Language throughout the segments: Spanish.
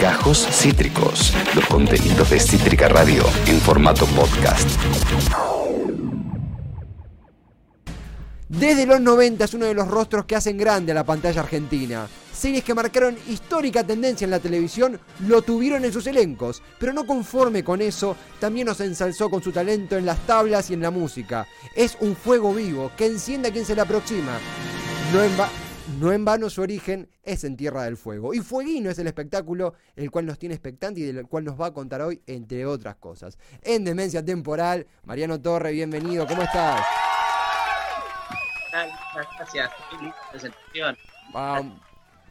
Gajos Cítricos, los contenidos de Cítrica Radio en formato podcast. Desde los 90 es uno de los rostros que hacen grande a la pantalla argentina. Series que marcaron histórica tendencia en la televisión lo tuvieron en sus elencos, pero no conforme con eso, también nos ensalzó con su talento en las tablas y en la música. Es un fuego vivo que enciende a quien se le aproxima. No en vano su origen es en Tierra del Fuego. Y Fueguino es el espectáculo el cual nos tiene expectante y del cual nos va a contar hoy, entre otras cosas. En Demencia Temporal, Mariano Torre, bienvenido, ¿cómo estás? Gracias, presentación. Ah,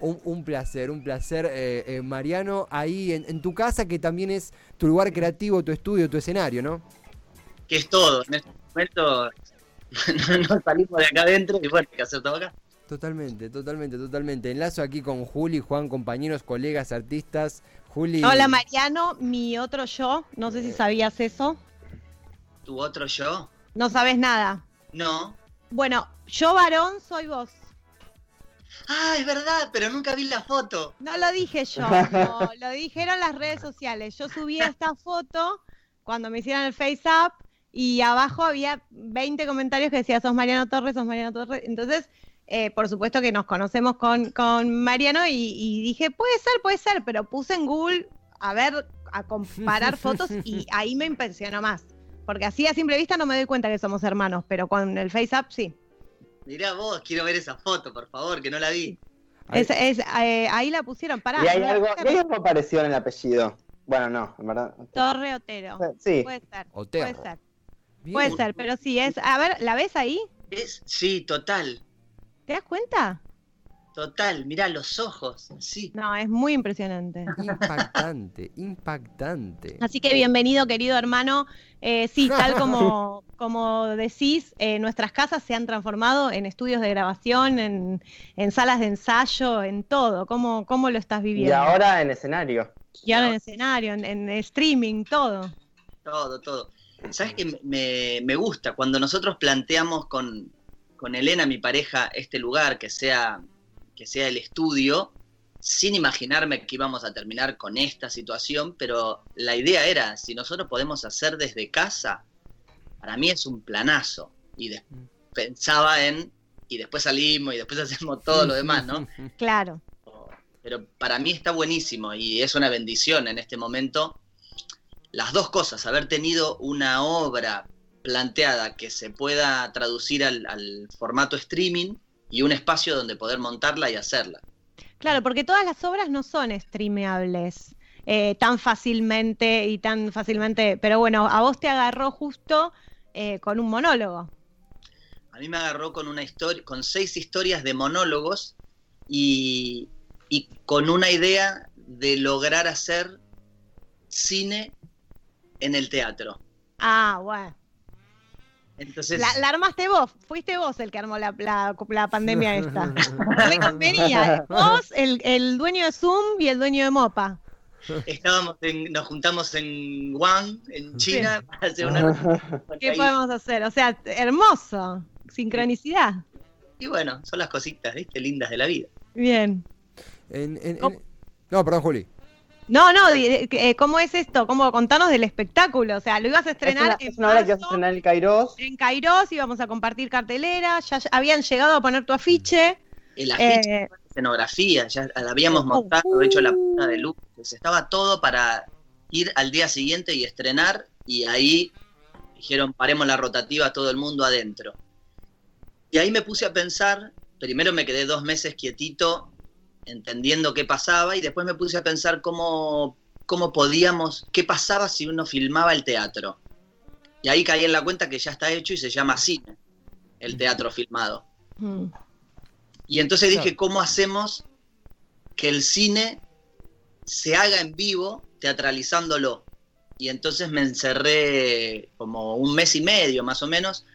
un, un placer, un placer, eh, eh, Mariano, ahí en, en tu casa, que también es tu lugar creativo, tu estudio, tu escenario, ¿no? Que es todo. En este momento no, no salimos de acá adentro y bueno, hay que hacer todo acá. Totalmente, totalmente, totalmente. Enlazo aquí con Juli, Juan, compañeros, colegas, artistas. Juli. Hola Mariano, mi otro yo, no sé si sabías eso, ¿Tu otro yo? no sabes nada. No. Bueno, yo varón soy vos. Ah, es verdad, pero nunca vi la foto. No lo dije yo, no, lo dijeron las redes sociales. Yo subí esta foto cuando me hicieron el face up y abajo había 20 comentarios que decía sos Mariano Torres, sos Mariano Torres. Entonces, eh, por supuesto que nos conocemos con, con Mariano y, y dije, puede ser, puede ser, pero puse en Google a ver, a comparar fotos y ahí me impresionó más. Porque así a simple vista no me doy cuenta que somos hermanos, pero con el face up sí. Mirá vos, quiero ver esa foto, por favor, que no la vi. Ahí- Es, es, eh, ahí la pusieron, pará. Y hay algo, hay algo parecido en el apellido. Bueno, no, en verdad. Torre Otero. Sí, Puede ser, Otero. puede ser. Bien. Puede ser, pero sí es. A ver, ¿la ves ahí? Es, sí, total, ¿Te das cuenta? total. Mirá los ojos, sí. No, es muy impresionante. Impactante, impactante. Así que bienvenido, querido hermano. Eh, sí, tal como, como decís, eh, nuestras casas se han transformado en estudios de grabación, en, en salas de ensayo, en todo. ¿Cómo, cómo lo estás viviendo? y ahora en escenario. Y ahora en escenario, en, en streaming, todo. Todo, todo. ¿Sabes qué? Me, me gusta cuando nosotros planteamos con, con Elena, mi pareja, este lugar que sea, que sea el estudio, sin imaginarme que íbamos a terminar con esta situación, pero la idea era, si nosotros podemos hacer desde casa, para mí es un planazo. Y des- pensaba en, y después salimos y después hacemos todo lo demás, ¿no? Claro. pero para mí está buenísimo y es una bendición en este momento. Las dos cosas, haber tenido una obra planteada que se pueda traducir al, al formato streaming y un espacio donde poder montarla y hacerla. Claro, porque todas las obras no son streameables eh, tan fácilmente y tan fácilmente. Pero bueno, a vos te agarró justo eh, con un monólogo. A mí me agarró con una historia, con seis historias de monólogos y, y con una idea de lograr hacer cine en el teatro. Ah, bueno. Entonces, La, la armaste vos, fuiste vos el que armó la, la- la pandemia esta. Me convenía. Vos, el, el dueño de Zoom y el dueño de Mopa. estábamos en- nos juntamos en Wuhan, en China, para hacer una ¿Qué ahí. podemos hacer? O sea, hermoso. Sincronicidad. Y bueno, son las cositas, ¿viste? Lindas de la vida. Bien. En- en- en- ¿Cómo? No, perdón, Juli. No, no, di- eh, ¿cómo es esto? ¿Cómo contanos del espectáculo? O sea, lo ibas a Es estrenar una, en es una obra que vas a estrenar en el Kairos. en Kairos íbamos a compartir cartelera, ya ya habían llegado a poner tu afiche. El afiche, Eh, la escenografía, ya la habíamos Oh, montado, hecho la uh. punta de luces, estaba todo para ir al día siguiente y estrenar, y ahí dijeron, paremos la rotativa, todo el mundo adentro. Y ahí me puse a pensar, primero me quedé dos meses quietito, entendiendo qué pasaba, y después me puse a pensar cómo, cómo podíamos, qué pasaba si uno filmaba el teatro. Y ahí caí en la cuenta que ya está hecho y se llama cine, el teatro filmado. mm, Y entonces dije. ¿cómo hacemos que el cine se haga en vivo teatralizándolo? Y entonces me encerré como un mes y medio más o menos,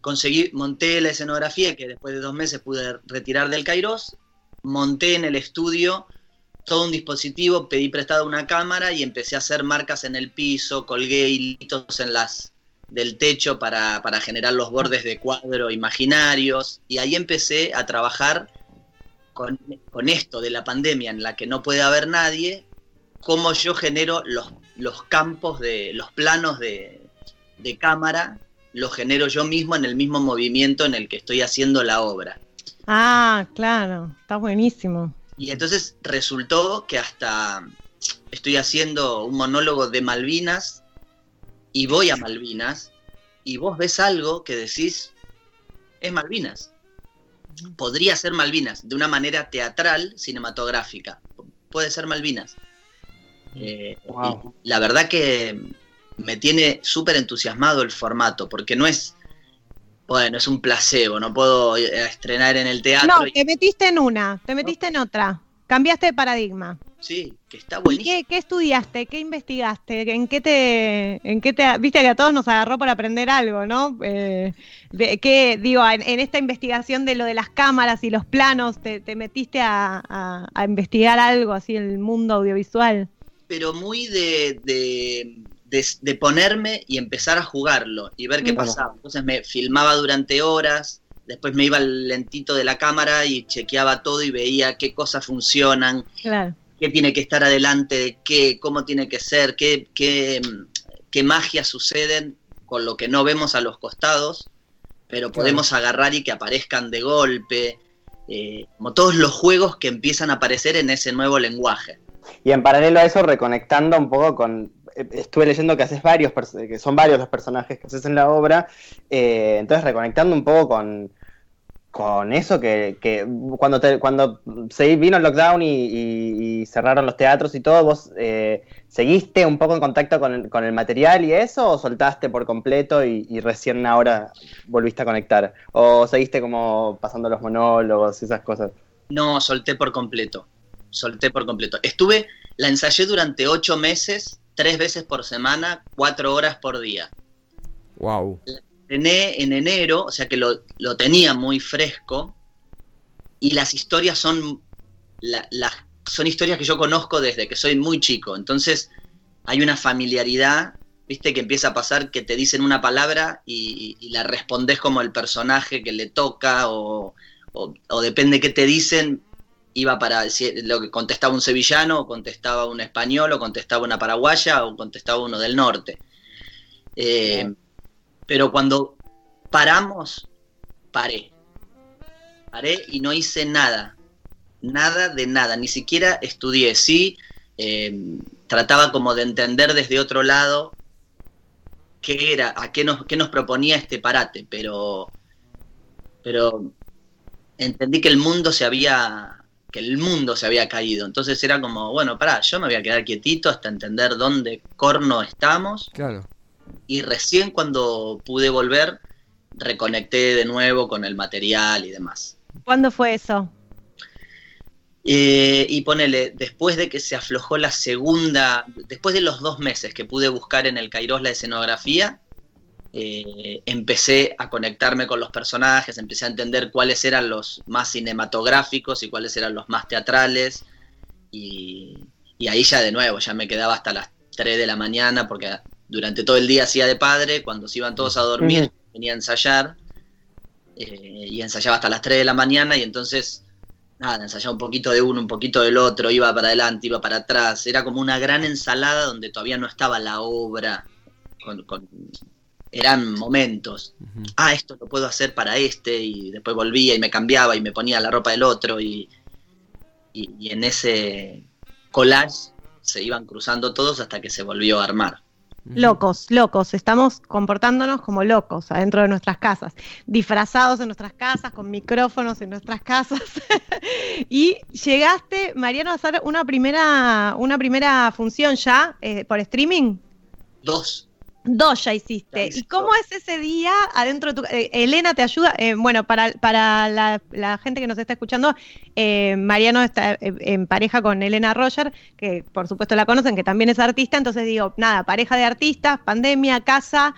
conseguí, monté la escenografía que después de dos meses pude retirar del Kairos, monté en el estudio todo un dispositivo, pedí prestada una cámara y empecé a hacer marcas en el piso, colgué hilitos en las del techo para, para generar los bordes de cuadro imaginarios y ahí empecé a trabajar con, con esto de la pandemia en la que no puede haber nadie, cómo yo genero los, los campos de los planos de, de cámara, los genero yo mismo en el mismo movimiento en el que estoy haciendo la obra. Ah, claro, está buenísimo. Y entonces resultó que hasta estoy haciendo un monólogo de Malvinas y voy a Malvinas y vos ves algo que decís, es Malvinas. Podría ser Malvinas de una manera teatral, cinematográfica. Puede ser Malvinas. Eh, Wow. la verdad que me tiene súper entusiasmado el formato, porque no es, bueno, es un placebo, no puedo eh, estrenar en el teatro. No, y- te metiste en una, te metiste en otra. Cambiaste de paradigma. sí, que está ¿Y buenísimo. qué, qué estudiaste? ¿Qué investigaste? ¿En qué te, en qué te, viste que a todos nos agarró para aprender algo, ¿no? Eh, de, ¿qué, digo, en, en esta investigación de lo de las cámaras y los planos, te, te metiste a, a- a investigar algo así en el mundo audiovisual? pero muy de, de, de- de ponerme y empezar a jugarlo y ver qué pasaba. Entonces me filmaba durante horas, después me iba al lentito de la cámara y chequeaba todo y veía qué cosas funcionan, Claro. qué tiene que estar adelante de qué, cómo tiene que ser, qué, qué, qué magias suceden con lo que no vemos a los costados, pero podemos agarrar y que aparezcan de golpe, eh, como todos los juegos que empiezan a aparecer en ese nuevo lenguaje. Y en paralelo a eso, reconectando un poco con. Eh, Estuve leyendo que haces varios, pers- que son varios los personajes que haces en la obra. eh, entonces, reconectando un poco con, con eso que, que cuando te, cuando se vino el lockdown y cerraron los teatros y todo, ¿vos eh, seguiste un poco en contacto con el, con el material y eso? ¿O soltaste por completo y, y recién ahora volviste a conectar? ¿O seguiste como pasando los monólogos y esas cosas? No, solté por completo. Solté por completo. Estuve, la ensayé durante ocho meses, tres veces por semana, cuatro horas por día. Wow. Estrené en enero, o sea que lo, lo tenía muy fresco. Y las historias son, la- las- son historias que yo conozco desde que soy muy chico. Entonces hay una familiaridad, viste, que empieza a pasar que te dicen una palabra y, y la respondes como el personaje que le toca o, o- o depende qué te dicen, iba para lo que contestaba un sevillano, o contestaba un español, o contestaba una paraguaya, o contestaba uno del norte. Eh, pero cuando paramos, paré. Paré y no hice nada. Nada de nada. Ni siquiera estudié. Sí, eh, trataba como de entender desde otro lado qué era, a qué nos, qué nos proponía este parate, pero, pero entendí que el mundo se había que el mundo se había caído. Entonces era como, bueno, pará, yo me voy a quedar quietito hasta entender dónde corno estamos Claro. y recién cuando pude volver reconecté de nuevo con el material y demás. ¿Cuándo fue eso? Eh, y ponele, después de que se aflojó la segunda, después de los dos meses que pude buscar en el Kairos la escenografía, eh, empecé a conectarme con los personajes, empecé a entender cuáles eran los más cinematográficos y cuáles eran los más teatrales. Y, y ahí ya de nuevo, ya me quedaba hasta las 3 de la mañana porque durante todo el día hacía de padre, cuando se iban todos a dormir venía a ensayar eh, y ensayaba hasta las 3 de la mañana y entonces nada, ensayaba un poquito de uno, un poquito del otro, iba para adelante, iba para atrás, era como una gran ensalada donde todavía no estaba la obra, con- con- eran momentos, ah, esto lo puedo hacer para este, y después volvía y me cambiaba y me ponía la ropa del otro, y, y, y en ese collage se iban cruzando todos hasta que se volvió a armar. Locos, locos, estamos comportándonos como locos adentro de nuestras casas, disfrazados en nuestras casas, con micrófonos en nuestras casas. y llegaste, Mariano, a hacer una primera, una primera función ya eh, por streaming. Dos, Dos ya hiciste. Ya ¿Y cómo es ese día adentro de tu... eh, Elena te ayuda? Eh, bueno, para, para la, la gente que nos está escuchando, eh, Mariano está eh, en pareja con Elena Roger, que por supuesto la conocen, que también es artista, entonces digo, nada, pareja de artistas, pandemia, casa,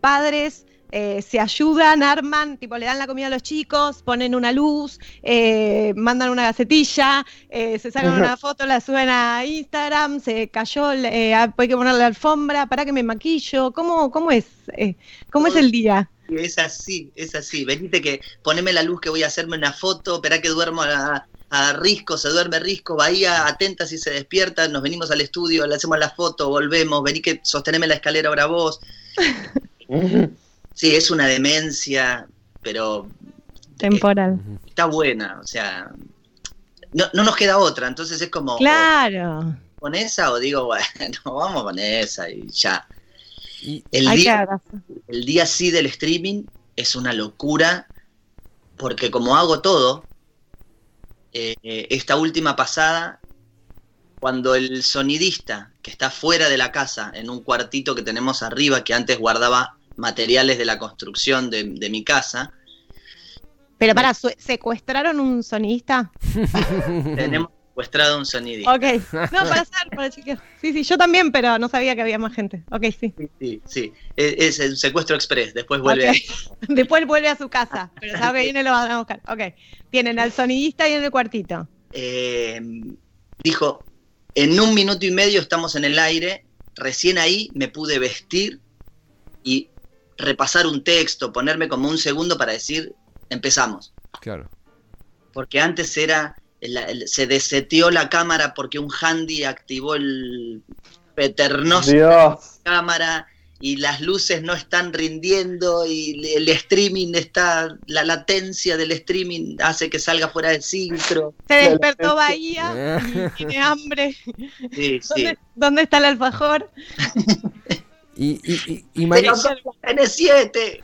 padres, eh, se ayudan, arman, tipo le dan la comida a los chicos, ponen una luz, eh, mandan una gacetilla, eh, se sacan una foto, la suben a Instagram, se cayó, eh, hay que poner la alfombra, para que me maquillo, ¿cómo, cómo es? eh, ¿Cómo es el día? Es así, es así. Venite que poneme la luz que voy a hacerme una foto, espera que duermo a la, a Risco, se duerme Risco, Bahía atenta si se despierta, nos venimos al estudio, le hacemos la foto, volvemos, vení que sosteneme la escalera ahora vos. Sí, es una demencia, pero Temporal. está buena, o sea, no, no nos queda otra, entonces es como, Claro. con esa o digo, bueno, vamos con esa y ya. El día, el día sí del streaming es una locura, porque como hago todo, eh, eh, esta última pasada, cuando el sonidista que está fuera de la casa, en un cuartito que tenemos arriba, que antes guardaba materiales de la construcción de, de mi casa, Pero para, ¿secuestraron un sonidista? tenemos secuestrado un sonidista. Ok. No, para saber, para chequear. Sí, sí, yo también, pero no sabía que había más gente. Ok, sí. Sí, sí, es, es el secuestro express, después vuelve Ok. a... Después vuelve a su casa, pero sabe que viene lo van a buscar. Ok. Tienen al sonidista y en el cuartito. eh, dijo, en un minuto y medio estamos en el aire, recién ahí me pude vestir y repasar un texto, ponerme como un segundo para decir, empezamos. claro. Porque antes era, el- el- se deseteó la cámara porque un handy activó el peternoso Dios. cámara y las luces no están rindiendo y el streaming está, la latencia del streaming hace que salga fuera de filtro. Se despertó Bahía y tiene hambre. Sí, sí. ¿Dónde, dónde está el alfajor? Y, y, y, y María- Pero N7.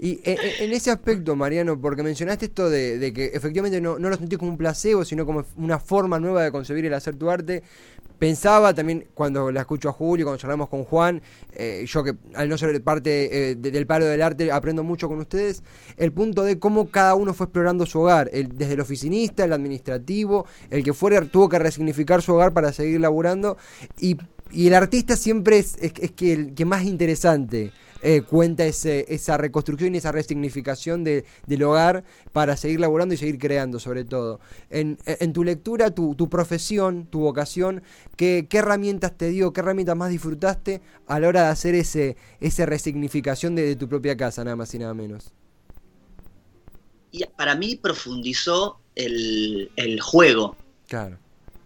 Y en, en- en ese aspecto, Mariano, porque mencionaste esto de, de que efectivamente no, no lo sentís como un placebo, sino como una forma nueva de concebir el hacer tu arte. Pensaba también cuando la escucho a Julio, cuando charlamos con Juan, eh, yo que al no ser parte eh, de- del palo del arte aprendo mucho con ustedes, el punto de cómo cada uno fue explorando su hogar, el- desde el oficinista, el administrativo, el que fuera tuvo que resignificar su hogar para seguir laburando y, y el artista siempre es, es- es que el que más interesante eh, cuenta ese, esa reconstrucción y esa resignificación de- del hogar para seguir laburando y seguir creando sobre todo. En, en tu lectura, tu, tu profesión, tu vocación, ¿qué, qué herramientas te dio, qué herramientas más disfrutaste a la hora de hacer ese, esa resignificación de, de tu propia casa, nada más y nada menos? Y para mí profundizó el, el juego. Claro.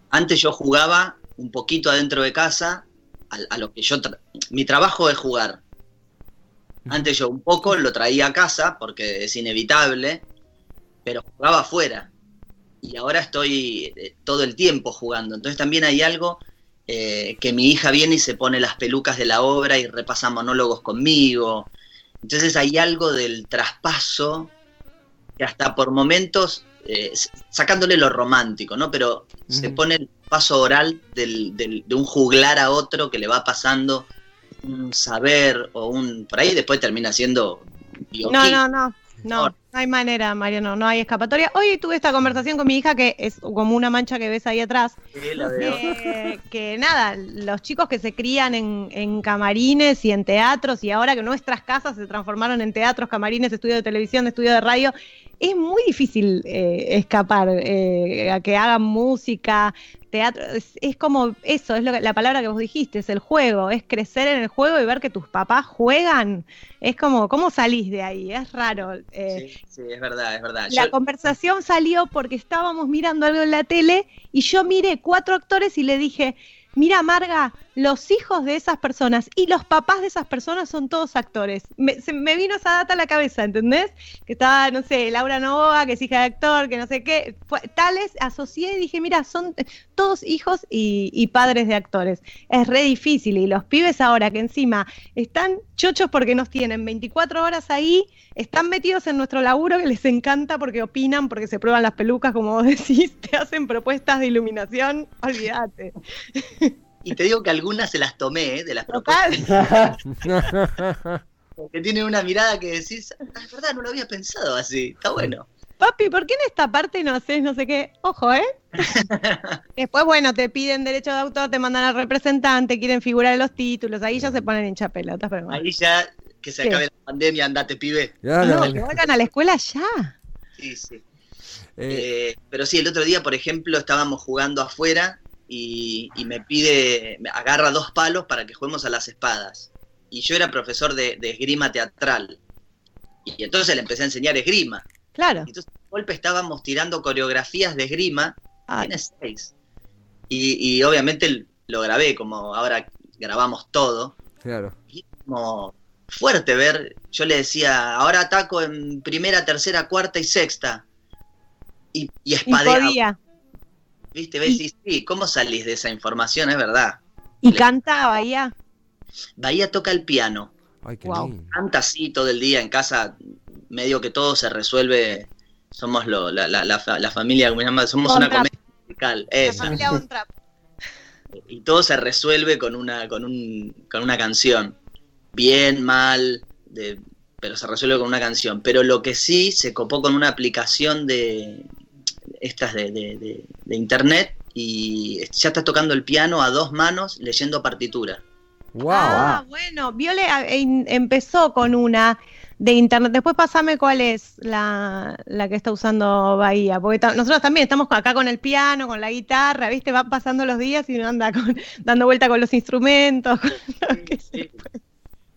Antes yo jugaba un poquito adentro de casa, a, a lo que yo... tra- Mi trabajo es jugar. Antes yo un poco lo traía a casa porque es inevitable, pero jugaba afuera. Y ahora estoy eh, todo el tiempo jugando. Entonces también hay algo eh, que mi hija viene y se pone las pelucas de la obra y repasa monólogos conmigo. Entonces hay algo del traspaso que hasta por momentos, eh, sacándole lo romántico, ¿no? Pero se pone paso oral del- del- de un juglar a otro que le va pasando un saber o un... Por ahí después termina siendo... No, no, no. No, no hay manera, Mariano, no hay escapatoria. Hoy tuve esta conversación con mi hija, que es como una mancha que ves ahí atrás, Sí, la veo. Eh, que nada, los chicos que se crían en, en camarines y en teatros y ahora que nuestras casas se transformaron en teatros, camarines, estudio de televisión, estudio de radio, es muy difícil eh, escapar eh, a que hagan música, teatro, es, es como eso, es lo que- la palabra que vos dijiste, es el juego, es crecer en el juego y ver que tus papás juegan, es como, ¿cómo salís de ahí? Es raro. eh, Sí, sí, es verdad, es verdad. la Yo- conversación salió porque estábamos mirando algo en la tele y yo miré cuatro actores y le dije, mira Marga, los hijos de esas personas y los papás de esas personas son todos actores. Me, se me vino esa data a la cabeza, ¿entendés? Que estaba, no sé, Laura Novoa, que es hija de actor, que no sé qué. Tales, asocié y dije, mira, son todos hijos y, y padres de actores. Es re difícil y los pibes ahora que encima están chochos porque nos tienen 24 horas ahí, están metidos en nuestro laburo que les encanta porque opinan, porque se prueban las pelucas, como vos decís, te hacen propuestas de iluminación, olvídate. Y te digo que algunas se las tomé, ¿eh? de las propuestas, porque tienen una mirada que decís, "Ah, es verdad, no lo había pensado así, está bueno. Papi, ¿por qué en esta parte no haces no sé qué? Ojo, ¿eh? Después, bueno, te piden derecho de autor, te mandan al representante, quieren figurar en los títulos, ahí ya se ponen hincha pelotas, pero bueno. Ahí ya que se Sí. acabe la pandemia, andate, pibe. Claro. No, que vuelvan a la escuela ya. Sí, sí. Eh, Eh, pero sí, el otro día, por ejemplo, estábamos jugando afuera y, y me pide, me agarra dos palos para que juguemos a las espadas. Y yo era profesor de, de esgrima teatral. Y entonces le empecé a enseñar esgrima. Claro. Entonces, golpe estábamos tirando coreografías de esgrima, tiene seis. Y, y obviamente lo grabé, como ahora grabamos todo. Claro. Y es como fuerte ver, yo le decía, ahora ataco en primera, tercera, cuarta y sexta. Y, y podía. ¿Viste? ¿Ves? Y sí, ¿cómo salís de esa información? Es verdad. Y Le- cantaba ya. Bahía toca el piano, Ay, qué Wow. lindo. canta así todo el día en casa, medio que todo se resuelve. Somos lo, la, la, la, la familia, ¿cómo se llama? Somos una comedia musical. La Esa. familia Von Trapp. y todo se resuelve con una con un con una canción bien mal de, pero se resuelve con una canción pero lo que sí se copó con una aplicación de estas de, de- de- de internet y ya está tocando el piano a dos manos leyendo partitura Wow. Ah, bueno, Viole ah, en- empezó con una de internet. Después pasame cuál es la, la que está usando Bahía. Porque ta- nosotros también estamos acá con el piano, con la guitarra, ¿viste? Van pasando los días y uno anda con- dando vuelta con los instrumentos. con lo que se-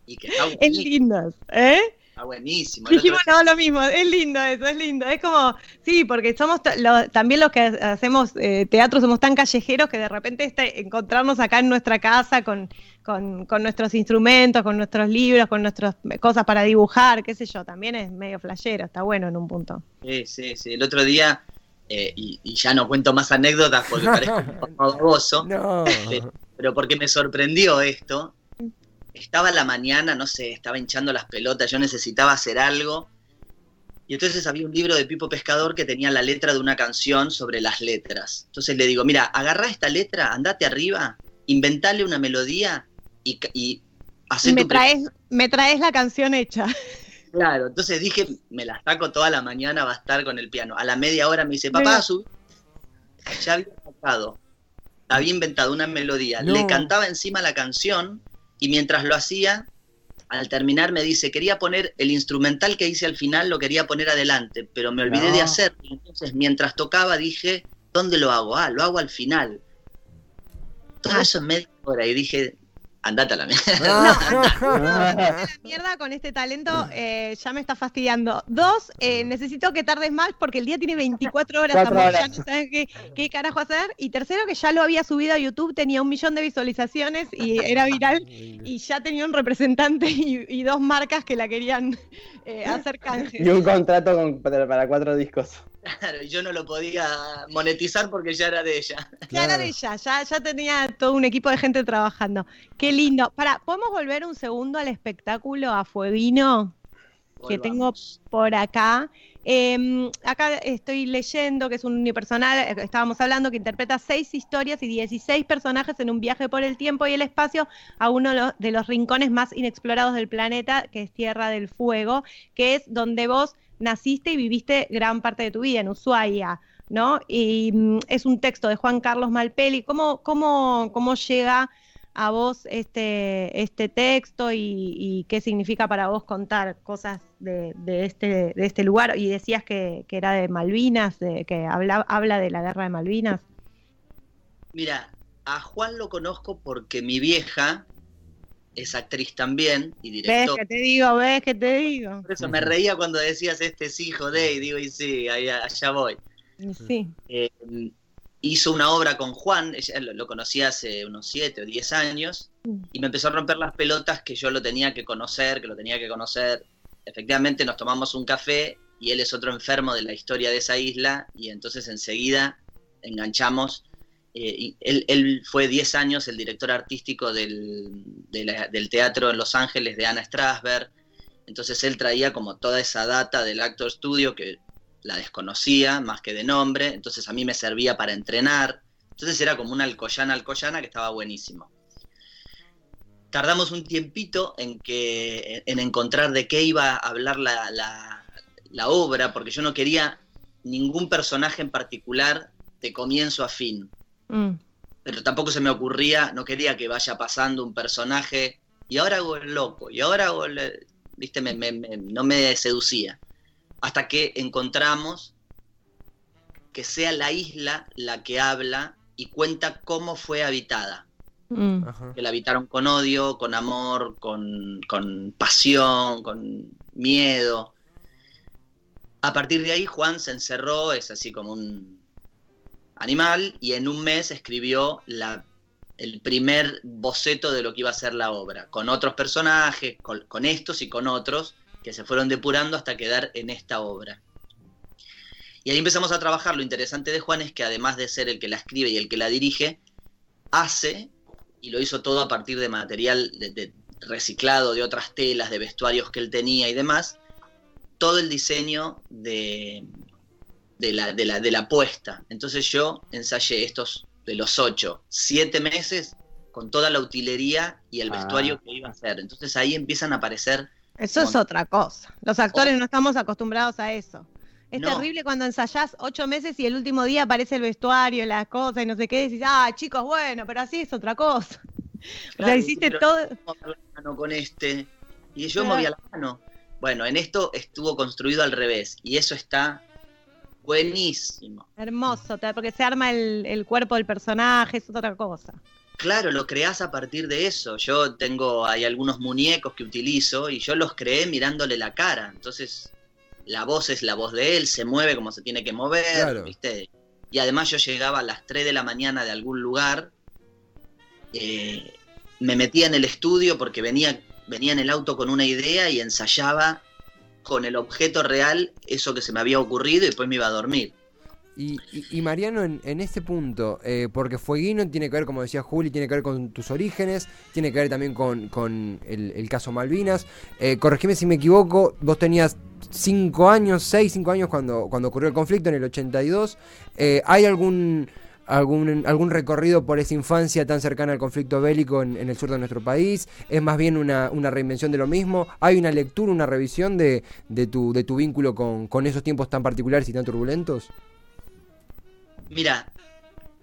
y que está Es lindo, ¿eh? Está buenísimo. Dijimos no, lo mismo, es lindo eso, es lindo. Es como, sí, porque somos lo- también los que ha- hacemos eh, teatro, somos tan callejeros que de repente este, encontrarnos acá en nuestra casa con, con, con nuestros instrumentos, con nuestros libros, con nuestras cosas para dibujar, qué sé yo, también es medio flashero, está bueno en un punto. Sí, sí, sí. El otro día, eh, y, y ya no cuento más anécdotas porque parezco un poco baboso, No. pero porque me sorprendió esto. Estaba la mañana, no sé, estaba hinchando las pelotas, yo necesitaba hacer algo. Y entonces había un libro de Pipo Pescador que tenía la letra de una canción sobre las letras. Entonces le digo, mira, agarrá esta letra, andate arriba, inventale una melodía y, y me tu traes, me traes la canción hecha. Claro, entonces dije, me la saco toda la mañana, va a estar con el piano. A la media hora me dice, papá, subí. Ya había sacado, había inventado una melodía, No. le cantaba encima la canción y mientras lo hacía, al terminar me dice, quería poner el instrumental que hice al final, lo quería poner adelante, pero me olvidé de hacerlo. Entonces, mientras tocaba, dije, ¿dónde lo hago? Ah, lo hago al final. Todo Ah. eso en media hora y dije, andate a la mierda. la mierda con este talento eh, ya me está fastidiando. Dos, eh, necesito que tardes más porque el día tiene 24 horas, ya no sabes qué, qué carajo hacer. Y tercero, que ya lo había subido a YouTube, tenía un millón de visualizaciones y era viral y ya tenía un representante y, y dos marcas que la querían eh, hacer canje. Y un contrato con- para, para cuatro discos. Claro, y yo no lo podía monetizar porque ya era de ella. Ya era de ella, ya, ya tenía todo un equipo de gente trabajando. Qué lindo. Para, ¿podemos volver un segundo al espectáculo a Fueguino? que tengo por acá. Eh, acá estoy leyendo que es un unipersonal, eh, estábamos hablando que interpreta seis historias y 16 personajes en un viaje por el tiempo y el espacio a uno de los rincones más inexplorados del planeta, que es Tierra del Fuego, que es donde vos naciste y viviste gran parte de tu vida, en Ushuaia. ¿No? Y mm, es un texto de Juan Carlos Malpeli. ¿Cómo, cómo, cómo llega a vos este, este texto y, y qué significa para vos contar cosas de, de este, de este lugar? Y decías que, que era de Malvinas, de, que habla, habla de la guerra de Malvinas. Mira, a Juan lo conozco porque mi vieja es actriz también y ¿Ves directora. que te digo? ¿Ves que te digo? Por eso me reía cuando decías este es hijo de, y digo, y sí, allá, allá voy. Sí. Eh, hizo una obra con Juan, ella lo, lo conocí hace unos 7 o 10 años, Mm. y me empezó a romper las pelotas que yo lo tenía que conocer, que lo tenía que conocer. Efectivamente nos tomamos un café y él es otro enfermo de la historia de esa isla, y entonces enseguida enganchamos. Eh, él, fue 10 años el director artístico del, teatro en Los Ángeles de Anna Strasberg, entonces él traía como toda esa data del Actor Studio que la desconocía más que de nombre, entonces a mí me servía para entrenar, entonces era como una alcoyana alcoyana que estaba buenísimo. Tardamos un tiempito en, que, en encontrar de qué iba a hablar la, la- la obra, porque yo no quería ningún personaje en particular de comienzo a fin, Mm. pero tampoco se me ocurría, no quería que vaya pasando un personaje y ahora hago el loco, y ahora hago el- viste, me- me- me- no me seducía. Hasta que encontramos que sea la isla la que habla y cuenta cómo fue habitada. Mm. Que la habitaron con odio, con amor, con, con pasión, con miedo. A partir de ahí Juan se encerró, es así como un animal, y en un mes escribió el primer boceto de lo que iba a ser la obra, con otros personajes, con, estos y con otros, que se fueron depurando hasta quedar en esta obra. Y ahí empezamos a trabajar. Lo interesante de Juan es que además de ser el que la escribe y el que la dirige, hace, y lo hizo todo a partir de material de reciclado de otras telas, de vestuarios que él tenía y demás, todo el diseño de, de, la, de, la, de la puesta. Entonces yo ensayé estos de los ocho, siete meses con toda la utilería y el Ah. vestuario que iba a hacer. Entonces ahí empiezan a aparecer Eso es otra cosa. Los actores no estamos acostumbrados a eso. Es No. terrible cuando ensayás ocho meses y el último día aparece el vestuario, las cosas y no sé qué, y decís, ah, chicos, bueno, pero así es otra cosa. o sea, hiciste todo. mano con este. Y yo Claro. movía la mano. Bueno, en esto estuvo construido al revés. Y eso está buenísimo. Hermoso, porque se arma el, el cuerpo del personaje, es otra cosa. Claro, lo creás a partir de eso. Yo tengo, hay algunos muñecos que utilizo y yo los creé mirándole la cara. Entonces, la voz es la voz de él, se mueve como se tiene que mover, Claro. ¿viste? Y además yo llegaba a las 3 de la mañana de algún lugar, eh, me metía en el estudio porque venía, venía en el auto con una idea y ensayaba con el objeto real eso que se me había ocurrido y después me iba a dormir. Y, y- y Mariano, en, en este punto, eh, porque Fueguino tiene que ver, como decía Juli, tiene que ver con tus orígenes, tiene que ver también con, con el, caso Malvinas. Eh, corregime si me equivoco, vos tenías 5 años, 6, 5 años cuando, cuando ocurrió el conflicto en el 82. Eh, ¿Hay algún, algún, algún recorrido por esa infancia tan cercana al conflicto bélico en, en el sur de nuestro país? ¿Es más bien una, una reinvención de lo mismo? ¿Hay una lectura, una revisión de, de, tu, de tu vínculo con, con esos tiempos tan particulares y tan turbulentos? Mira,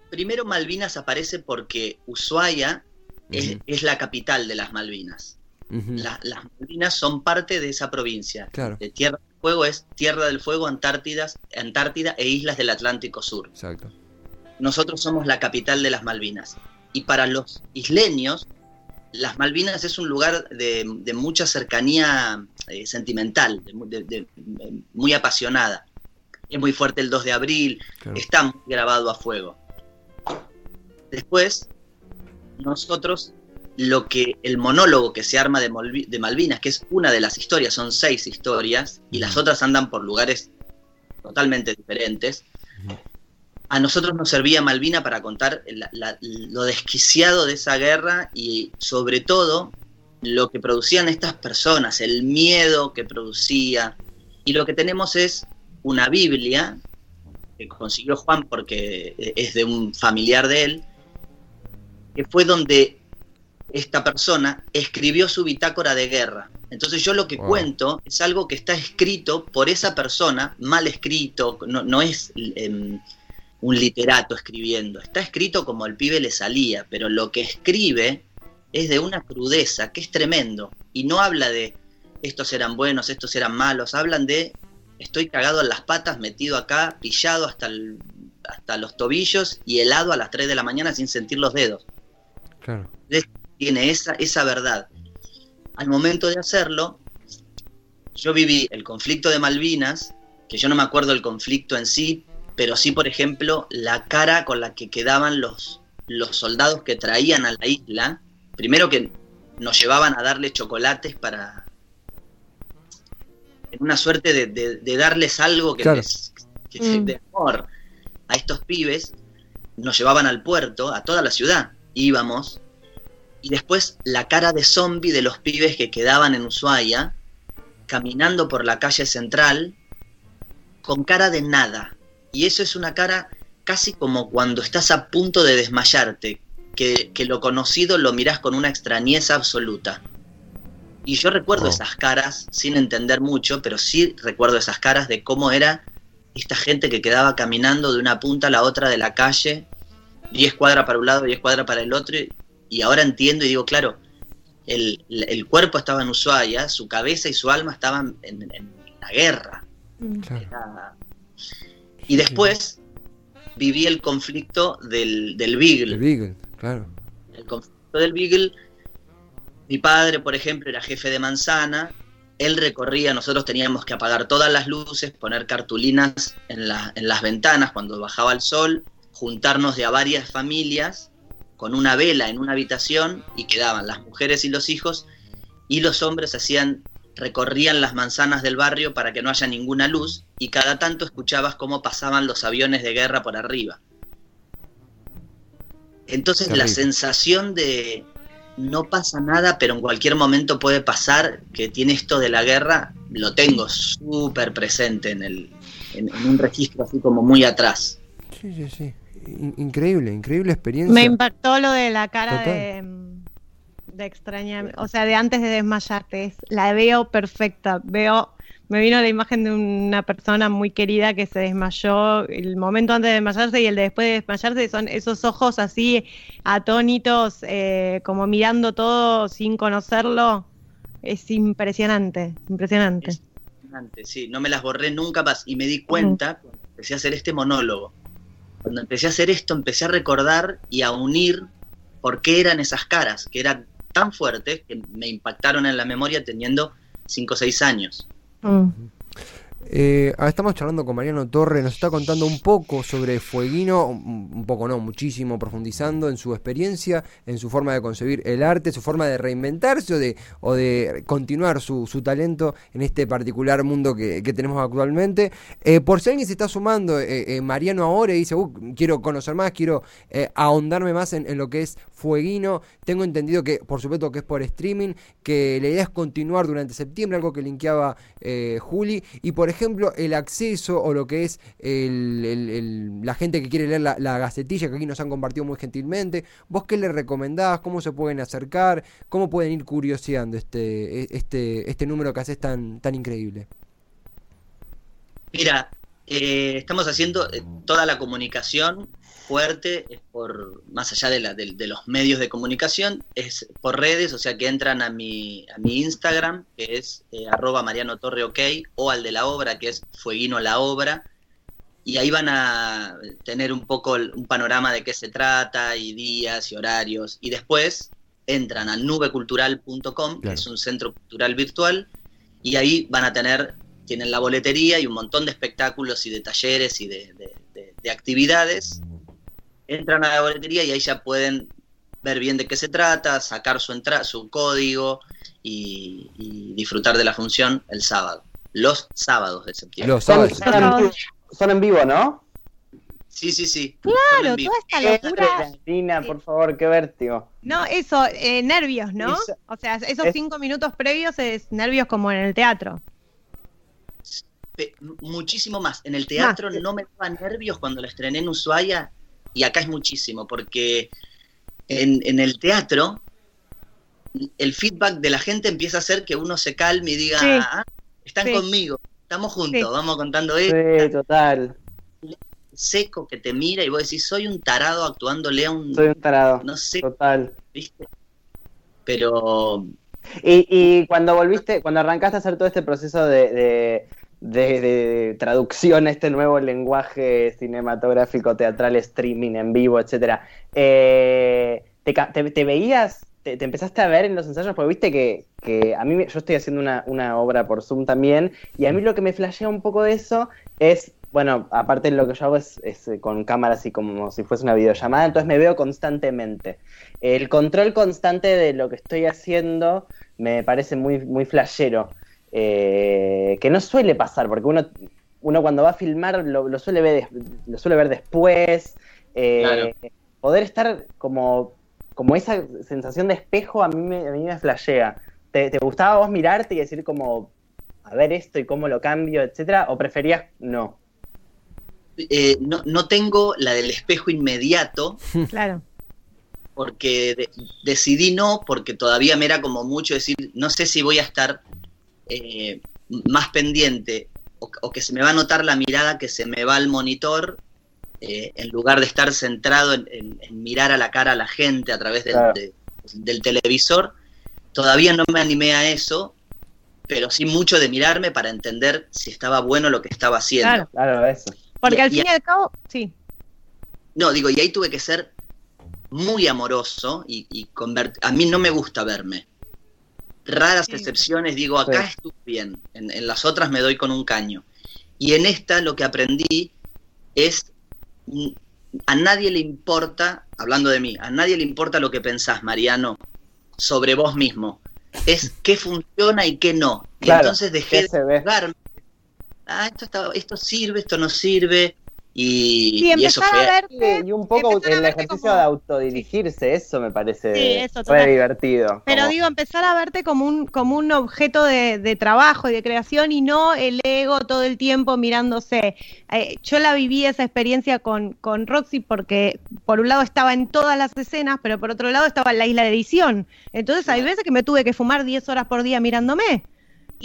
primero Malvinas aparece porque Ushuaia es, la capital de las Malvinas. La- las Malvinas son parte de esa provincia. Claro. De Tierra del Fuego es Tierra del Fuego, Antártidas, Antártida e islas del Atlántico Sur. Exacto. Nosotros somos la capital de las Malvinas. Y para los isleños, las Malvinas es un lugar de, de mucha cercanía eh, sentimental, de de- muy apasionada. Es muy fuerte el 2 de abril, Claro. está grabado a fuego. Después, nosotros, lo que el monólogo que se arma de, Molvi- de Malvinas, que es una de las historias, son seis historias, y las otras andan por lugares totalmente diferentes. A nosotros nos servía Malvina para contar la- la- lo desquiciado de esa guerra y sobre todo lo que producían estas personas, el miedo que producía. Y lo que tenemos es una Biblia que consiguió Juan porque es de un familiar de él, que fue donde esta persona escribió su bitácora de guerra. Entonces yo lo que Wow. cuento es algo que está escrito por esa persona, mal escrito, no, no es em, un literato escribiendo, está escrito como el pibe le salía, pero lo que escribe es de una crudeza que es tremendo y no habla de estos eran buenos, estos eran malos, hablan de estoy cagado en las patas, metido acá, pillado hasta, el- hasta los tobillos y helado a las 3 de la mañana sin sentir los dedos. Claro. Tiene esa, esa verdad. Al momento de hacerlo, yo viví el conflicto de Malvinas, que yo no me acuerdo del conflicto en sí, pero sí, por ejemplo, la cara con la que quedaban los, los soldados que traían a la isla. Primero que nos llevaban a darle chocolates para... en una suerte de, de- de darles algo que Claro. les- que- Mm. de amor a estos pibes. Nos llevaban al puerto, a toda la ciudad. Íbamos. Y después la cara de zombie de los pibes que quedaban en Ushuaia, caminando por la calle central, con cara de nada. Y eso es una cara casi como cuando estás a punto de desmayarte, que, que lo conocido lo mirás con una extrañeza absoluta. Y yo recuerdo Wow. esas caras, sin entender mucho, pero sí recuerdo esas caras de cómo era esta gente que quedaba caminando de una punta a la otra de la calle, 10 cuadras para un lado, 10 cuadras para el otro, y ahora entiendo y digo, claro, el, el cuerpo estaba en Ushuaia, su cabeza y su alma estaban en, en la guerra. Claro. Era- Y después viví el conflicto del, del Beagle. El Beagle, claro. El conflicto del Beagle, mi padre, por ejemplo, era jefe de manzana él recorría, nosotros teníamos que apagar todas las luces, poner cartulinas en, la- en las ventanas cuando bajaba el sol, juntarnos de a varias familias con una vela en una habitación y quedaban las mujeres y los hijos y los hombres hacían recorrían las manzanas del barrio para que no haya ninguna luz y cada tanto escuchabas cómo pasaban los aviones de guerra por arriba. Entonces la sensación de no pasa nada, pero en cualquier momento puede pasar, que tiene esto de la guerra, lo tengo súper presente en, el, en, en un registro así como muy atrás. Sí, sí, sí. In- increíble, increíble experiencia. Me impactó lo de la cara Total. de, de extraña, o sea, de antes de desmayarte. Es- la veo perfecta. Veo, me vino la imagen de una persona muy querida que se desmayó. El momento antes de desmayarse y el de después de desmayarse son esos ojos así atónitos, eh, como mirando todo sin conocerlo. Es impresionante, impresionante. Es impresionante, sí, no me las borré nunca más y me di cuenta cuando empecé a hacer este monólogo. Cuando empecé a hacer esto, empecé a recordar y a unir por qué eran esas caras, que eran tan fuertes que me impactaron en la memoria teniendo 5 o 6 años. Mm. Eh, ah, estamos charlando con Mariano Torre, nos está contando un poco sobre Fueguino, un poco no, muchísimo, profundizando en su experiencia, en su forma de concebir el arte, su forma de reinventarse o de, o de continuar su, talento en este particular mundo que, tenemos actualmente. Eh, por si alguien se está sumando, eh, eh, Mariano ahora y dice, "Uh, quiero conocer más, quiero ahondarme más en, en lo que es Fueguino, tengo entendido que, por supuesto, que es por streaming, que la idea es continuar durante septiembre, algo que linkeaba Juli, y por ejemplo, el acceso o lo que es el- el- el- la gente que quiere leer la, la gacetilla que aquí nos han compartido muy gentilmente, ¿vos qué le recomendás? ¿Cómo se pueden acercar? ¿Cómo pueden ir curioseando este, este, este número que haces tan, tan increíble? Mira, eh, estamos haciendo eh, toda la comunicación fuerte, es por más allá de, la, de, de los medios de comunicación, es por redes, o sea que entran a mi, a mi Instagram, que es eh, arroba Mariano Torre OK, o al de la obra, que es Fueguino la obra, y ahí van a tener un poco un panorama de qué se trata, y días y horarios, y después entran a nubecultural.com, que Claro. es un centro cultural virtual, y ahí van a tener, tienen la boletería y un montón de espectáculos y de talleres y de, de- de- de actividades. Entran a la boletería y ahí ya pueden ver bien de qué se trata, sacar su, entra su código y, y disfrutar de la función el sábado. Los sábados de septiembre. Los Son, sábados. son en vivo, son en vivo, ¿no? Sí, sí, sí. Claro, toda esta locura. Lina, por favor, qué vértigo. No, eso, eh, nervios, ¿no? Eso- O sea, esos es- cinco minutos previos es nervios como en el teatro. Pe- muchísimo más. En el teatro no me daba nervios cuando la estrené en Ushuaia y acá es muchísimo, porque en, en el teatro el feedback de la gente empieza a hacer que uno se calme y diga, Sí. "Ah, están Sí. conmigo, estamos juntos, Sí. vamos contando esto. Sí, total. Seco que te mira y vos decís, soy un tarado actuándole a un... Soy un tarado. No sé, Total. ¿viste? Pero Y, y cuando volviste, cuando arrancaste a hacer todo este proceso de, de, de- de traducción a este nuevo lenguaje cinematográfico, teatral, streaming, en vivo, etcétera, eh, te, ca- te- te veías, te, te empezaste a ver en los ensayos, porque viste que, que a mí, yo estoy haciendo una, una obra por Zoom también, y a mí lo que me flashea un poco de eso es, bueno, aparte lo que yo hago es, es, eh, con cámaras y como si fuese una videollamada, entonces me veo constantemente. El control constante de lo que estoy haciendo me parece muy, muy flashero. Eh, que no suele pasar, porque uno, uno cuando va a filmar lo, lo suele, ver, lo suele ver después. eh, Poder estar como, como esa sensación de espejo a mí me, a mí me flashea. ¿Te, te gustaba a vos mirarte y decir como, a ver esto y cómo lo cambio, etcétera? ¿O preferías no? eh, no, no tengo la del espejo inmediato, Claro. porque de- decidí no, porque todavía me era como mucho decir, no sé si voy a estar eh, más pendiente o, o que se me va a notar la mirada que se me va al monitor, eh, en lugar de estar centrado en, en- en mirar a la cara a la gente a través del, Claro. de- del televisor. Todavía no me animé a eso, pero sí mucho de mirarme para entender si estaba bueno lo que estaba haciendo. Claro. Claro, eso. Porque Y- al y- fin y al cabo, sí. No, digo, y ahí tuve que ser muy amoroso y, y convert- A mí no me gusta verme. Raras Sí. excepciones digo, acá Sí. estuve bien, en, en las otras me doy con un caño. Y en esta lo que aprendí es, mm, a nadie le importa, hablando de mí, a nadie le importa lo que pensás, Mariano, sobre vos mismo. Es qué funciona y qué no. Y entonces dejé ¿qué de juzgarme. Ah, esto, está- esto sirve, esto no sirve. Y, Sí, y eso empezar fue a verte. Y un poco el ejercicio como- de autodirigirse, eso me parece Sí, eso, total. divertido. Pero como- digo, empezar a verte como un, como un objeto de, de trabajo y de creación y no el ego todo el tiempo mirándose. Eh, yo la viví esa experiencia con, con Roxy porque por un lado estaba en todas las escenas, pero por otro lado estaba en la isla de edición. Entonces hay veces que me tuve que fumar 10 horas por día mirándome.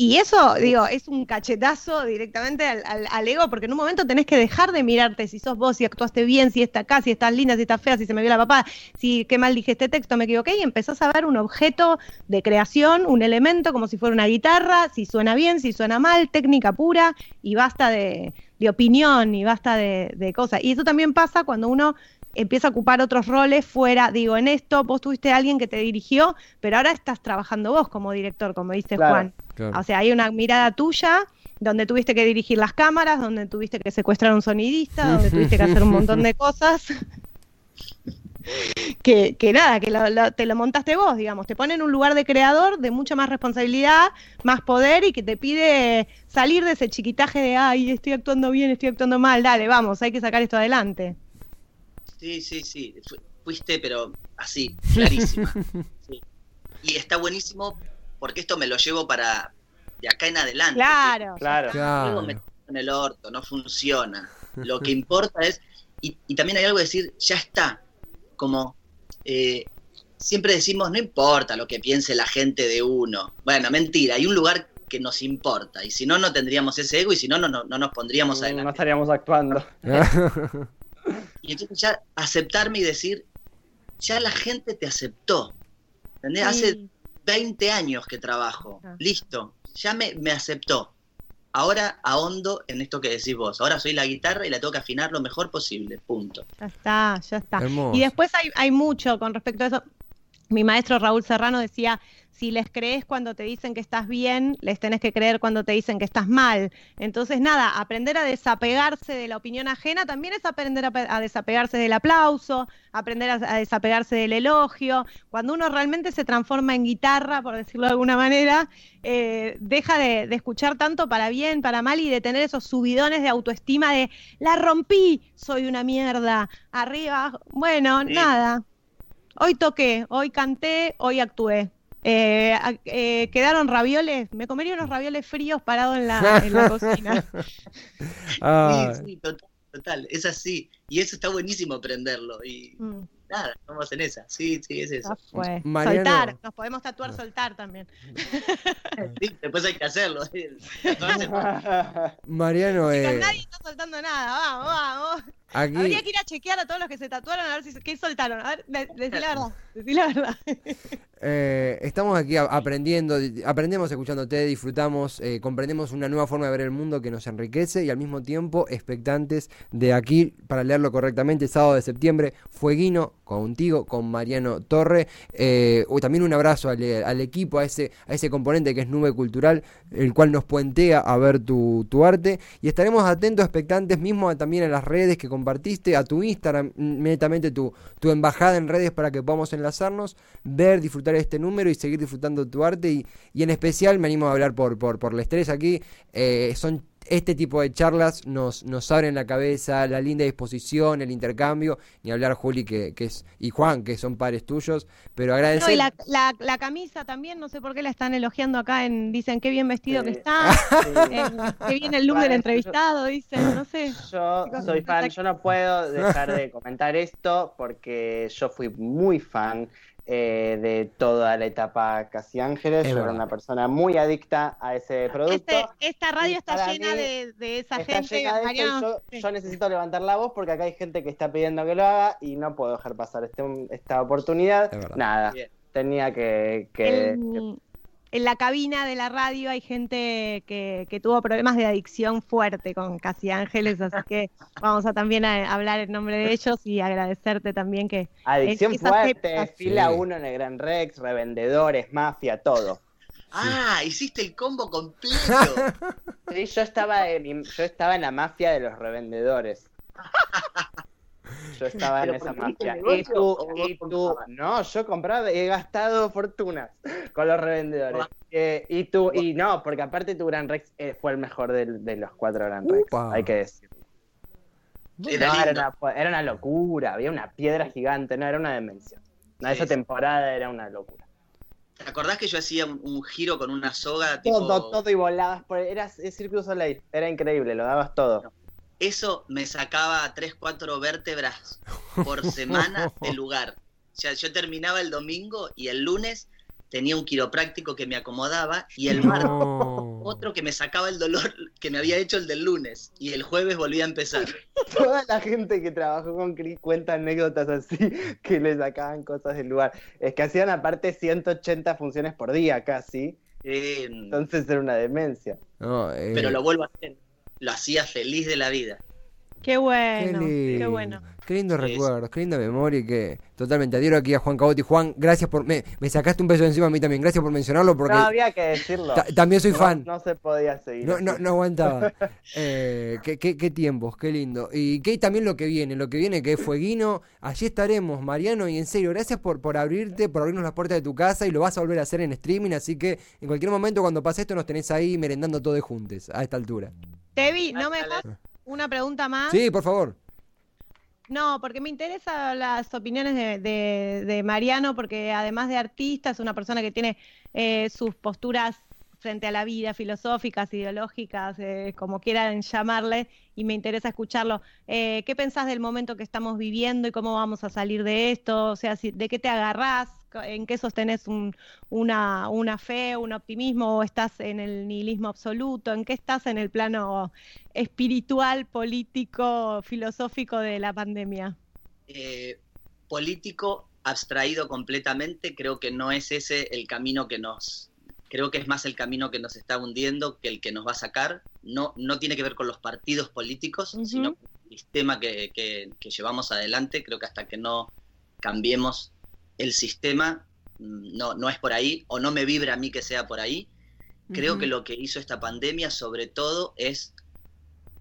Y eso, digo, es un cachetazo directamente al, al- al ego, porque en un momento tenés que dejar de mirarte si sos vos, si actuaste bien, si está acá, si estás linda, si estás fea, si se me vio la papá, si qué mal dije este texto, me equivoqué, y empezás a ver un objeto de creación, un elemento como si fuera una guitarra, si suena bien, si suena mal, técnica pura, y basta de, de opinión, y basta de, de cosas. Y eso también pasa cuando uno empieza a ocupar otros roles fuera, digo, en esto vos tuviste a alguien que te dirigió, pero ahora estás trabajando vos como director, como dice Claro. Juan. Claro. O sea, hay una mirada tuya donde tuviste que dirigir las cámaras, donde tuviste que secuestrar a un sonidista, donde tuviste que hacer un montón de cosas. Que, que nada, que lo- lo- te lo montaste vos, digamos. Te pone en un lugar de creador de mucha más responsabilidad, más poder y que te pide salir de ese chiquitaje de, ay, estoy actuando bien, estoy actuando mal, dale, vamos, hay que sacar esto adelante. Sí, sí, sí. Fu- Fuiste, pero así, clarísima. Sí. Y está buenísimo porque esto me lo llevo para de acá en adelante. Claro. Claro. Luego Claro. me en el orto, no funciona. Lo que importa es. Y, y también hay algo de decir, ya está. Como eh, siempre decimos, no importa lo que piense la gente de uno. Bueno, mentira, hay un lugar que nos importa. Y si no, no tendríamos ese ego y si no, no, no, no nos pondríamos No adelante. estaríamos actuando. Y entonces ya aceptarme y decir, ya la gente te aceptó. ¿Entendés? Hace. 20 años que trabajo. Ah. Listo. Ya me, me aceptó. Ahora ahondo en esto que decís vos. Ahora soy la guitarra y la tengo que afinar lo mejor posible. Punto. Ya está, ya está. Hermoso. Y después hay, hay mucho con respecto a eso. Mi maestro Raúl Serrano decía, si les crees cuando te dicen que estás bien, les tenés que creer cuando te dicen que estás mal. Entonces, nada, aprender a desapegarse de la opinión ajena también es aprender a, pe- a desapegarse del aplauso, aprender a, a desapegarse del elogio. Cuando uno realmente se transforma en guitarra, por decirlo de alguna manera, eh, deja de, de escuchar tanto para bien, para mal y de tener esos subidones de autoestima de la rompí, soy una mierda, arriba, bueno, Sí. nada. Hoy toqué, hoy canté, hoy actué. Eh, eh, quedaron ravioles, me comería unos ravioles fríos parados en la, en la cocina. Ah, Sí, sí, total, total. Es así. Y eso está buenísimo aprenderlo. Y Mm, nada, estamos en esa. Sí, sí, es eso. Mariano. Soltar, nos podemos tatuar soltar también. Sí, después hay que hacerlo. Mariano, eh, nadie está soltando nada, vamos, vamos. Aquí Habría que ir a chequear a todos los que se tatuaron a ver si qué soltaron. A ver, de- decí la verdad, decí la verdad. eh, estamos aquí aprendiendo, di- aprendemos escuchándote, disfrutamos, eh, comprendemos una nueva forma de ver el mundo que nos enriquece y al mismo tiempo expectantes de aquí para leerlo correctamente, sábado de septiembre, Fueguino contigo, con Mariano Torre. Eh, también un abrazo al, al equipo, a ese, a ese componente que es Nube Cultural, el cual nos puentea a ver tu, tu arte y estaremos atentos, expectantes mismo a- también a las redes que compartiste, a tu Instagram, netamente tu, tu embajada en redes para que podamos enlazarnos, ver, disfrutar este número y seguir disfrutando tu arte. Y, y en especial me animo a hablar por, por, por la estrés aquí, eh, son este tipo de charlas nos, nos abren la cabeza, la linda disposición, el intercambio, ni hablar Juli que, que es, y Juan, que son pares tuyos, pero agradecer. No, y la, la, la camisa también, no sé por qué la están elogiando acá, en, dicen qué bien vestido que Sí. está, Sí. eh, qué bien el look del Vale, entrevistado, dicen, no sé. Yo soy fan, yo no puedo dejar de comentar esto porque yo fui muy fan eh, de toda la etapa Casi Ángeles. Es yo era una persona muy adicta a ese producto. Este, esta radio está llena de, de esa Está gente. llena de esto y Mariano, yo, sí. yo necesito levantar la voz porque acá hay gente que está pidiendo que lo haga y no puedo dejar pasar este, esta oportunidad. Nada, Bien. tenía que... que- El- en la cabina de la radio hay gente que, que tuvo problemas de adicción fuerte con Casi Ángeles, así que vamos a también a hablar en nombre de ellos y agradecerte también que Adicción fuerte, fila Sí. 1 en el Gran Rex, revendedores, mafia, todo. Ah, hiciste el combo completo. Sí, yo estaba en, yo estaba en la mafia de los revendedores. Yo estaba en ¿Pero esa mafia. Y tú, y tú, no, yo compraba, he gastado fortunas con los revendedores. Eh, y tú, y no, porque aparte tu Gran Rex eh, fue el mejor de los cuatro Gran Rex, Upa. hay que decirlo. Era No, era una, era una locura, había una piedra gigante, no, era una demencia. No, Sí, esa sí. temporada era una locura. ¿Te acordás que yo hacía un, un giro con una soga? Tipo, Todo, todo y volabas por, era el Cirque du Soleil, era increíble, lo dabas todo. Eso me sacaba 3, 4 vértebras por semana del lugar. O sea, yo terminaba el domingo y el lunes tenía un quiropráctico que me acomodaba y el martes No. otro que me sacaba el dolor que me había hecho el del lunes y el jueves volvía a empezar. Toda la gente que trabajó con Chris cuenta anécdotas así que le sacaban cosas del lugar. Es que hacían aparte 180 funciones por día casi, Eh, entonces era una demencia. No, eh, pero lo vuelvo a hacer. Lo hacía feliz de la vida. Qué Qué bueno, lindo. qué bueno. Qué lindos Sí, recuerdos, qué linda memoria y que totalmente adhiero aquí a Juan Cabotti. Juan, gracias por... Me, me sacaste un peso encima a mí también, gracias por mencionarlo porque No había que decirlo. ta- también soy No- fan. No, se podía seguir. No, no, no aguantaba. Eh, qué, qué- qué tiempos, qué lindo. Y qué también lo que viene, lo que viene que es Fueguino. Allí estaremos, Mariano, y en serio, gracias por, por abrirte, por abrirnos las puertas de tu casa y lo vas a volver a hacer en streaming, así que en cualquier momento cuando pase esto nos tenés ahí merendando todos juntos a esta altura. Tevi, ¿no me dejas una pregunta más? Sí, por favor. No, porque me interesan las opiniones de, de- de Mariano, porque además de artista, es una persona que tiene eh, sus posturas frente a la vida, filosóficas, ideológicas, eh, como quieran llamarle, y me interesa escucharlo. Eh, ¿Qué pensás del momento que estamos viviendo y cómo vamos a salir de esto? O sea, ¿de qué te agarrás? ¿En qué sostenés un- una, una fe, un optimismo? ¿O estás en el nihilismo absoluto? ¿En qué estás en el plano espiritual, político, filosófico de la pandemia? Eh, político abstraído completamente, creo que no es ese el camino que nos, creo que es más el camino que nos está hundiendo que el que nos va a sacar. No, no tiene que ver con los partidos políticos, sino con el sistema que, que- que llevamos adelante. Creo que hasta que no cambiemos el sistema, mm, no, no es por ahí, o no me vibra a mí que sea por ahí. Creo que lo que hizo esta pandemia, sobre todo, es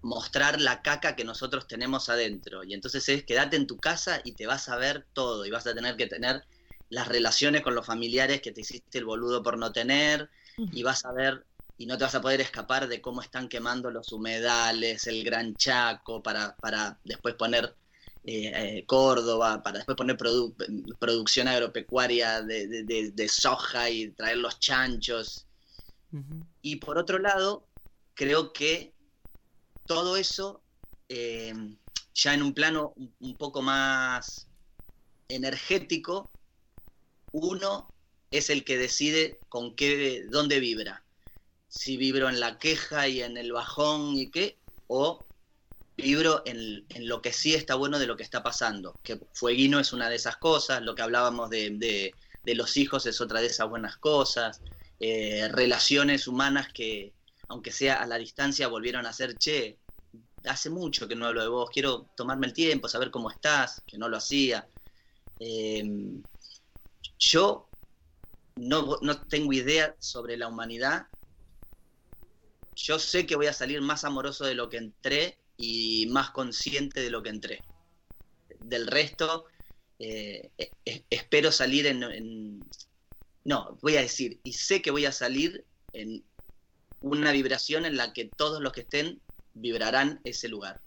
mostrar la caca que nosotros tenemos adentro. Y entonces es quédate en tu casa y te vas a ver todo. Y vas a tener que tener las relaciones con los familiares que te hiciste el boludo por no tener. Y vas a ver, y no te vas a poder escapar de cómo están quemando los humedales, el Gran Chaco, para, para después poner eh, eh, Córdoba, para después poner produ- producción agropecuaria de, de- de- de soja y traer los chanchos. Y por otro lado, creo que todo eso, eh, ya en un plano un, un poco más energético, uno es el que decide con qué, dónde vibra. Si vibro en la queja y en el bajón y qué, o vibro en, lo que sí está bueno de lo que está pasando. Que Fueguino es una de esas cosas, lo que hablábamos de los hijos es otra de esas buenas cosas, eh, relaciones humanas que, aunque sea a la distancia, volvieron a ser, che, hace mucho que no hablo de vos, quiero tomarme el tiempo, saber cómo estás, que no lo hacía. Eh, yo no, no tengo idea sobre la humanidad. Yo sé que voy a salir más amoroso de lo que entré y más consciente de lo que entré. Del resto, eh, e- e- espero salir en, en- No, voy a decir, y sé que voy a salir en una vibración en la que todos los que estén vibrarán ese lugar.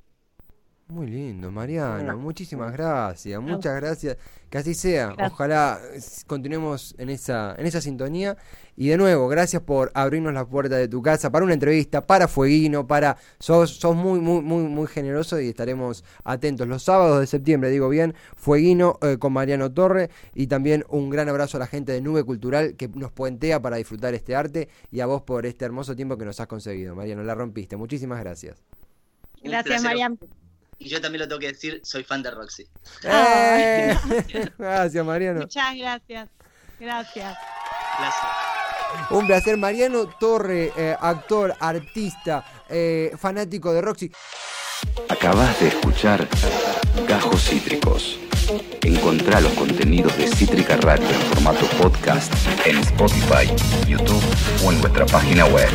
Muy lindo, Mariano. Bueno. Muchísimas gracias, muchas gracias. Que así sea. Gracias. Ojalá eh, continuemos en esa, en esa sintonía. Y de nuevo, gracias por abrirnos la puerta de tu casa para una entrevista, para Fueguino, para. Sos, sos muy, muy, muy, muy generoso y estaremos atentos. Los sábados de septiembre, digo bien, Fueguino eh, con Mariano Torre. Y también un gran abrazo a la gente de Nube Cultural que nos puentea para disfrutar este arte. Y a vos por este hermoso tiempo que nos has conseguido, Mariano. La rompiste. Muchísimas gracias. Gracias, placer. Y yo también lo tengo que decir, soy fan de Roxy. ¡Eh! Gracias, Mariano. Muchas gracias. Gracias. Placer. Un placer, Mariano Torre, eh, actor, artista, eh, fanático de Roxy. Acabas de escuchar Gajos Cítricos. Encontrá los contenidos de Cítrica Radio en formato podcast en Spotify, YouTube o en nuestra página web.